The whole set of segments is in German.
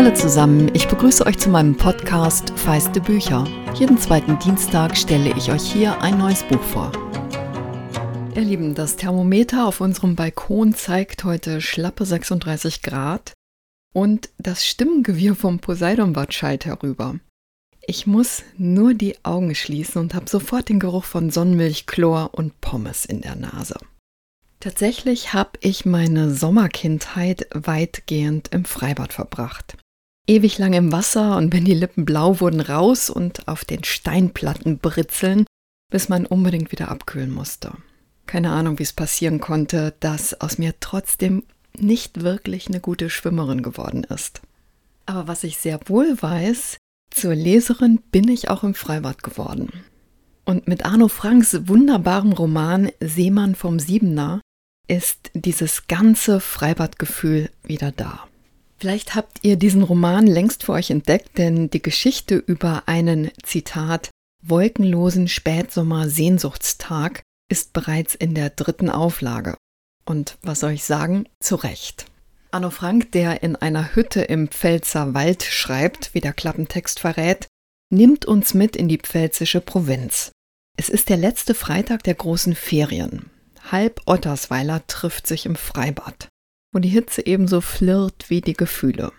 Hallo zusammen, ich begrüße euch zu meinem Podcast Feiste Bücher. Jeden zweiten Dienstag stelle ich euch hier ein neues Buch vor. Ihr Lieben, das Thermometer auf unserem Balkon zeigt heute schlappe 36 Grad und das Stimmengewirr vom Poseidonbad schallt herüber. Ich muss nur die Augen schließen und habe sofort den Geruch von Sonnenmilch, Chlor und Pommes in der Nase. Tatsächlich habe ich meine Sommerkindheit weitgehend im Freibad verbracht. Ewig lang im Wasser und wenn die Lippen blau wurden, raus und auf den Steinplatten britzeln, bis man unbedingt wieder abkühlen musste. Keine Ahnung, wie es passieren konnte, dass aus mir trotzdem nicht wirklich eine gute Schwimmerin geworden ist. Aber was ich sehr wohl weiß, zur Leserin bin ich auch im Freibad geworden. Und mit Arno Franks wunderbarem Roman Seemann vom Siebener ist dieses ganze Freibadgefühl wieder da. Vielleicht habt ihr diesen Roman längst für euch entdeckt, denn die Geschichte über einen, Zitat, wolkenlosen Spätsommer-Sehnsuchtstag ist bereits in der dritten Auflage. Und was soll ich sagen? Zu Recht. Anno Frank, der in einer Hütte im Pfälzer Wald schreibt, wie der Klappentext verrät, nimmt uns mit in die pfälzische Provinz. Es ist der letzte Freitag der großen Ferien. Halb Ottersweiler trifft sich im Freibad, wo die Hitze ebenso flirrt wie die Gefühle.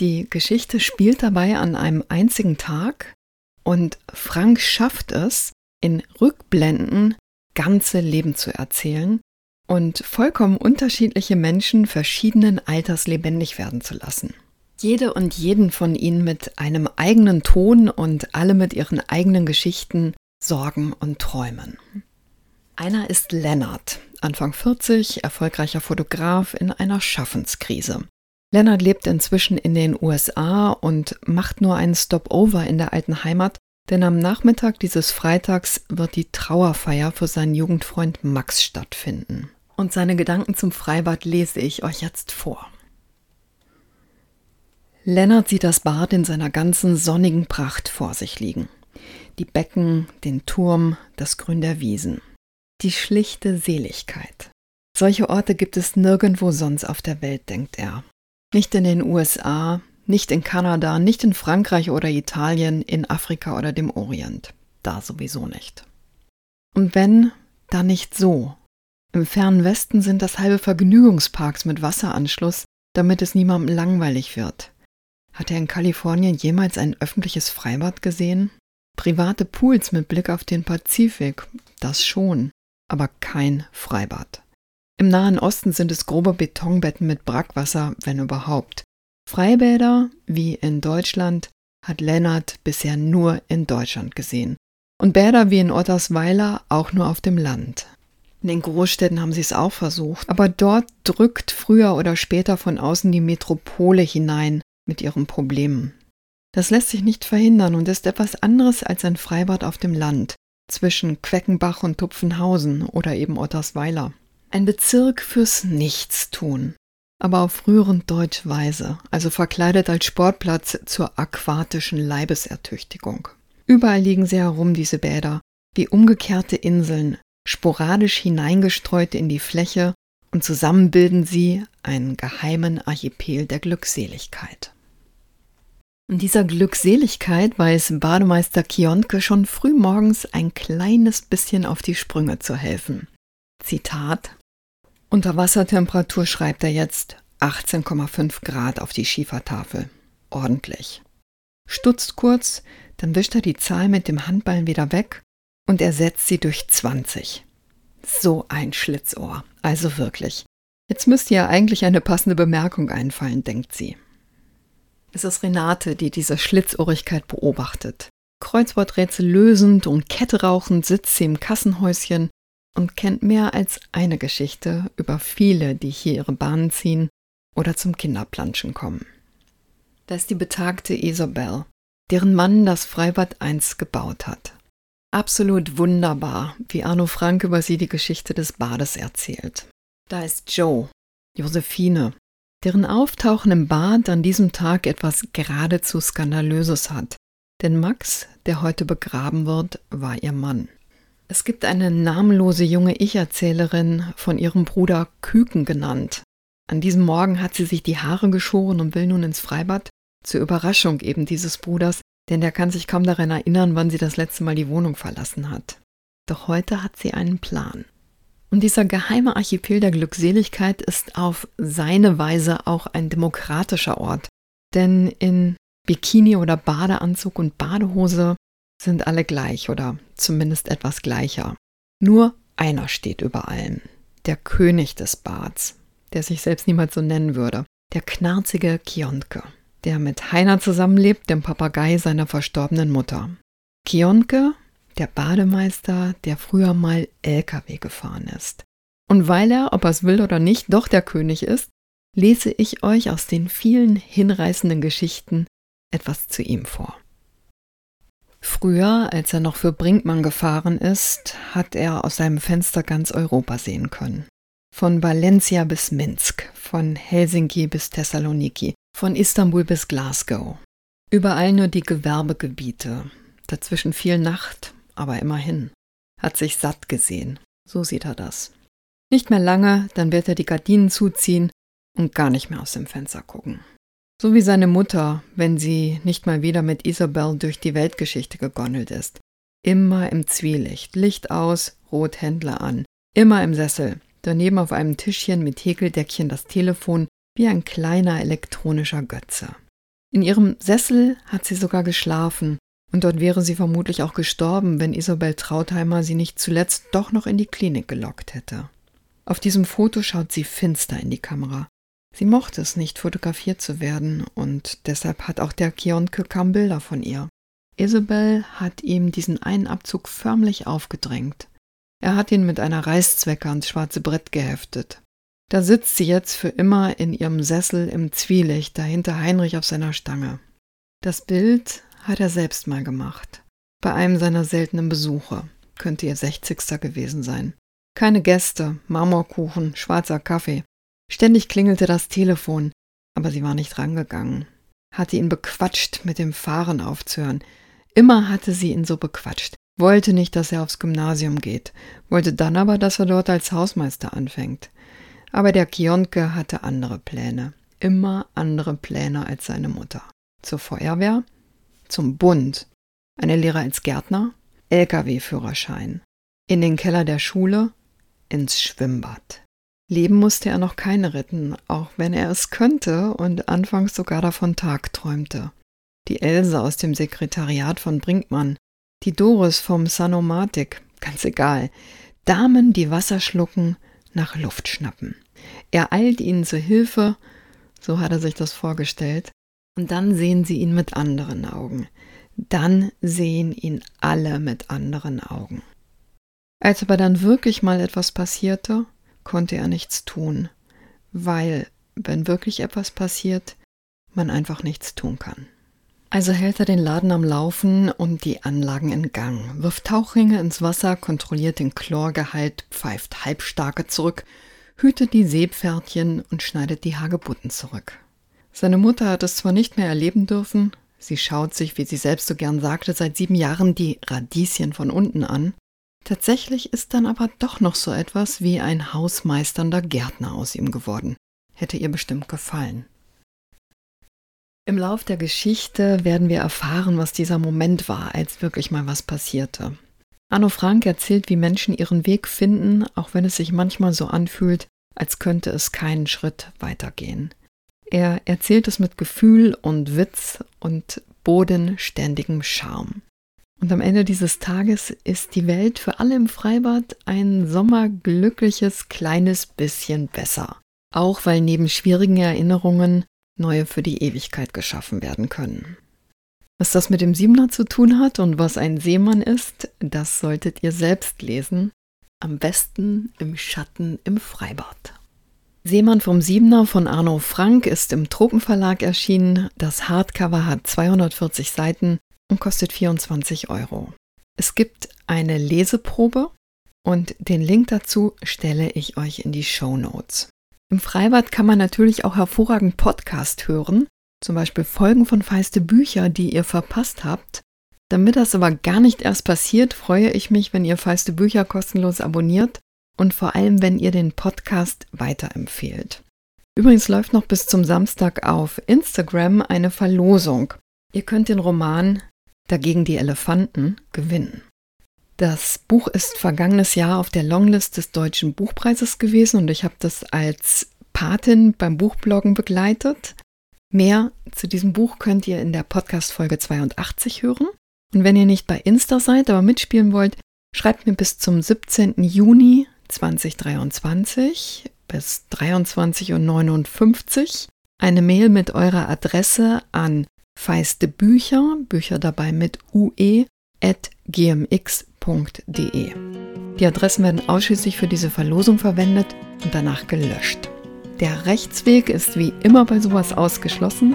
Die Geschichte spielt dabei an einem einzigen Tag und Frank schafft es, in Rückblenden ganze Leben zu erzählen und vollkommen unterschiedliche Menschen verschiedenen Alters lebendig werden zu lassen. Jede und jeden von ihnen mit einem eigenen Ton und alle mit ihren eigenen Geschichten, Sorgen und Träumen. Einer ist Lennart, Anfang 40, erfolgreicher Fotograf in einer Schaffenskrise. Lennart lebt inzwischen in den USA und macht nur einen Stopover in der alten Heimat, denn am Nachmittag dieses Freitags wird die Trauerfeier für seinen Jugendfreund Max stattfinden. Und seine Gedanken zum Freibad lese ich euch jetzt vor. Lennart sieht das Bad in seiner ganzen sonnigen Pracht vor sich liegen. Die Becken, den Turm, das Grün der Wiesen die schlichte Seligkeit. Solche Orte gibt es nirgendwo sonst auf der Welt, denkt er. Nicht in den USA, nicht in Kanada, nicht in Frankreich oder Italien, in Afrika oder dem Orient. Da sowieso nicht. Und wenn, dann nicht so. Im fernen Westen sind das halbe Vergnügungsparks mit Wasseranschluss, damit es niemandem langweilig wird. Hat er in Kalifornien jemals ein öffentliches Freibad gesehen? Private Pools mit Blick auf den Pazifik, das schon aber kein Freibad. Im Nahen Osten sind es grobe Betonbetten mit Brackwasser, wenn überhaupt. Freibäder, wie in Deutschland, hat Lennart bisher nur in Deutschland gesehen. Und Bäder wie in Ottersweiler auch nur auf dem Land. In den Großstädten haben sie es auch versucht, aber dort drückt früher oder später von außen die Metropole hinein mit ihren Problemen. Das lässt sich nicht verhindern und ist etwas anderes als ein Freibad auf dem Land, zwischen Queckenbach und Tupfenhausen oder eben Ottersweiler. Ein Bezirk fürs Nichtstun, aber auf rührend Deutschweise, also verkleidet als Sportplatz zur aquatischen Leibesertüchtigung. Überall liegen sie herum, diese Bäder, wie umgekehrte Inseln, sporadisch hineingestreut in die Fläche, und zusammen bilden sie einen geheimen Archipel der Glückseligkeit. In dieser Glückseligkeit weiß Bademeister Kionke schon früh morgens ein kleines bisschen auf die Sprünge zu helfen. Zitat Unterwassertemperatur schreibt er jetzt 18,5 Grad auf die Schiefertafel. Ordentlich. Stutzt kurz, dann wischt er die Zahl mit dem Handballen wieder weg und ersetzt sie durch 20. So ein Schlitzohr. Also wirklich. Jetzt müsste ja eigentlich eine passende Bemerkung einfallen, denkt sie. Es ist Renate, die diese Schlitzohrigkeit beobachtet. Kreuzworträtsel lösend und Kette rauchend sitzt sie im Kassenhäuschen und kennt mehr als eine Geschichte über viele, die hier ihre Bahnen ziehen oder zum Kinderplanschen kommen. Da ist die betagte Isabel, deren Mann das Freibad einst gebaut hat. Absolut wunderbar, wie Arno Frank über sie die Geschichte des Bades erzählt. Da ist Joe, Josephine, deren Auftauchen im Bad an diesem Tag etwas geradezu Skandalöses hat. Denn Max, der heute begraben wird, war ihr Mann. Es gibt eine namenlose junge Ich-Erzählerin von ihrem Bruder Küken genannt. An diesem Morgen hat sie sich die Haare geschoren und will nun ins Freibad, zur Überraschung eben dieses Bruders, denn der kann sich kaum daran erinnern, wann sie das letzte Mal die Wohnung verlassen hat. Doch heute hat sie einen Plan. Und dieser geheime Archipel der Glückseligkeit ist auf seine Weise auch ein demokratischer Ort. Denn in Bikini oder Badeanzug und Badehose sind alle gleich oder zumindest etwas gleicher. Nur einer steht über allem. Der König des Bads, der sich selbst niemals so nennen würde. Der knarzige Kionke, der mit Heiner zusammenlebt, dem Papagei seiner verstorbenen Mutter. Kionke der Bademeister, der früher mal LKW gefahren ist. Und weil er, ob er es will oder nicht, doch der König ist, lese ich euch aus den vielen hinreißenden Geschichten etwas zu ihm vor. Früher, als er noch für Brinkmann gefahren ist, hat er aus seinem Fenster ganz Europa sehen können. Von Valencia bis Minsk, von Helsinki bis Thessaloniki, von Istanbul bis Glasgow. Überall nur die Gewerbegebiete, dazwischen viel Nacht aber immerhin. Hat sich satt gesehen. So sieht er das. Nicht mehr lange, dann wird er die Gardinen zuziehen und gar nicht mehr aus dem Fenster gucken. So wie seine Mutter, wenn sie nicht mal wieder mit Isabel durch die Weltgeschichte gegondelt ist. Immer im Zwielicht, Licht aus, Rothändler an. Immer im Sessel, daneben auf einem Tischchen mit Häkeldeckchen das Telefon wie ein kleiner elektronischer Götze. In ihrem Sessel hat sie sogar geschlafen und dort wäre sie vermutlich auch gestorben, wenn Isabel Trautheimer sie nicht zuletzt doch noch in die Klinik gelockt hätte. Auf diesem Foto schaut sie finster in die Kamera. Sie mochte es nicht, fotografiert zu werden, und deshalb hat auch der Kionke kaum Bilder von ihr. Isabel hat ihm diesen einen Abzug förmlich aufgedrängt. Er hat ihn mit einer Reißzwecke ans schwarze Brett geheftet. Da sitzt sie jetzt für immer in ihrem Sessel im Zwielicht, dahinter Heinrich auf seiner Stange. Das Bild hat er selbst mal gemacht. Bei einem seiner seltenen Besuche. Könnte ihr 60. gewesen sein. Keine Gäste, Marmorkuchen, schwarzer Kaffee. Ständig klingelte das Telefon, aber sie war nicht rangegangen. Hatte ihn bequatscht, mit dem Fahren aufzuhören. Immer hatte sie ihn so bequatscht. Wollte nicht, dass er aufs Gymnasium geht, wollte dann aber, dass er dort als Hausmeister anfängt. Aber der Kionke hatte andere Pläne. Immer andere Pläne als seine Mutter. Zur Feuerwehr, zum Bund, eine Lehre als Gärtner, Lkw-Führerschein, in den Keller der Schule, ins Schwimmbad. Leben musste er noch keine retten, auch wenn er es könnte und anfangs sogar davon tagträumte. Die Else aus dem Sekretariat von Brinkmann, die Doris vom Sanomatik, ganz egal. Damen, die Wasser schlucken, nach Luft schnappen. Er eilt ihnen zu Hilfe, so hat er sich das vorgestellt, und dann sehen sie ihn mit anderen Augen. Dann sehen ihn alle mit anderen Augen. Als aber dann wirklich mal etwas passierte, konnte er nichts tun, weil, wenn wirklich etwas passiert, man einfach nichts tun kann. Also hält er den Laden am Laufen und die Anlagen in Gang, wirft Tauchringe ins Wasser, kontrolliert den Chlorgehalt, pfeift Halbstarke zurück, hütet die Seepferdchen und schneidet die Hagebutten zurück. Seine Mutter hat es zwar nicht mehr erleben dürfen, sie schaut sich, wie sie selbst so gern sagte, seit sieben Jahren die Radieschen von unten an. Tatsächlich ist dann aber doch noch so etwas wie ein hausmeisternder Gärtner aus ihm geworden. Hätte ihr bestimmt gefallen. Im Lauf der Geschichte werden wir erfahren, was dieser Moment war, als wirklich mal was passierte. Anno Frank erzählt, wie Menschen ihren Weg finden, auch wenn es sich manchmal so anfühlt, als könnte es keinen Schritt weitergehen. Er erzählt es mit Gefühl und Witz und bodenständigem Charme. Und am Ende dieses Tages ist die Welt für alle im Freibad ein sommerglückliches kleines bisschen besser. Auch weil neben schwierigen Erinnerungen neue für die Ewigkeit geschaffen werden können. Was das mit dem Siebener zu tun hat und was ein Seemann ist, das solltet ihr selbst lesen. Am besten im Schatten im Freibad. Seemann vom Siebener von Arno Frank ist im Tropenverlag erschienen. Das Hardcover hat 240 Seiten und kostet 24 Euro. Es gibt eine Leseprobe und den Link dazu stelle ich euch in die Show Notes. Im Freibad kann man natürlich auch hervorragend Podcast hören, zum Beispiel Folgen von Feiste Bücher, die ihr verpasst habt. Damit das aber gar nicht erst passiert, freue ich mich, wenn ihr Feiste Bücher kostenlos abonniert und vor allem, wenn ihr den Podcast weiterempfehlt. Übrigens läuft noch bis zum Samstag auf Instagram eine Verlosung. Ihr könnt den Roman Dagegen die Elefanten gewinnen. Das Buch ist vergangenes Jahr auf der Longlist des Deutschen Buchpreises gewesen und ich habe das als Patin beim Buchbloggen begleitet. Mehr zu diesem Buch könnt ihr in der Podcast-Folge 82 hören. Und wenn ihr nicht bei Insta seid, aber mitspielen wollt, schreibt mir bis zum 17. Juni 2023 bis 23.59 Uhr eine Mail mit eurer Adresse an feiste Bücher, Bücher dabei mit ue, at gmx.de. Die Adressen werden ausschließlich für diese Verlosung verwendet und danach gelöscht. Der Rechtsweg ist wie immer bei sowas ausgeschlossen.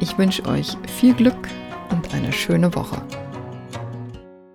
Ich wünsche euch viel Glück und eine schöne Woche.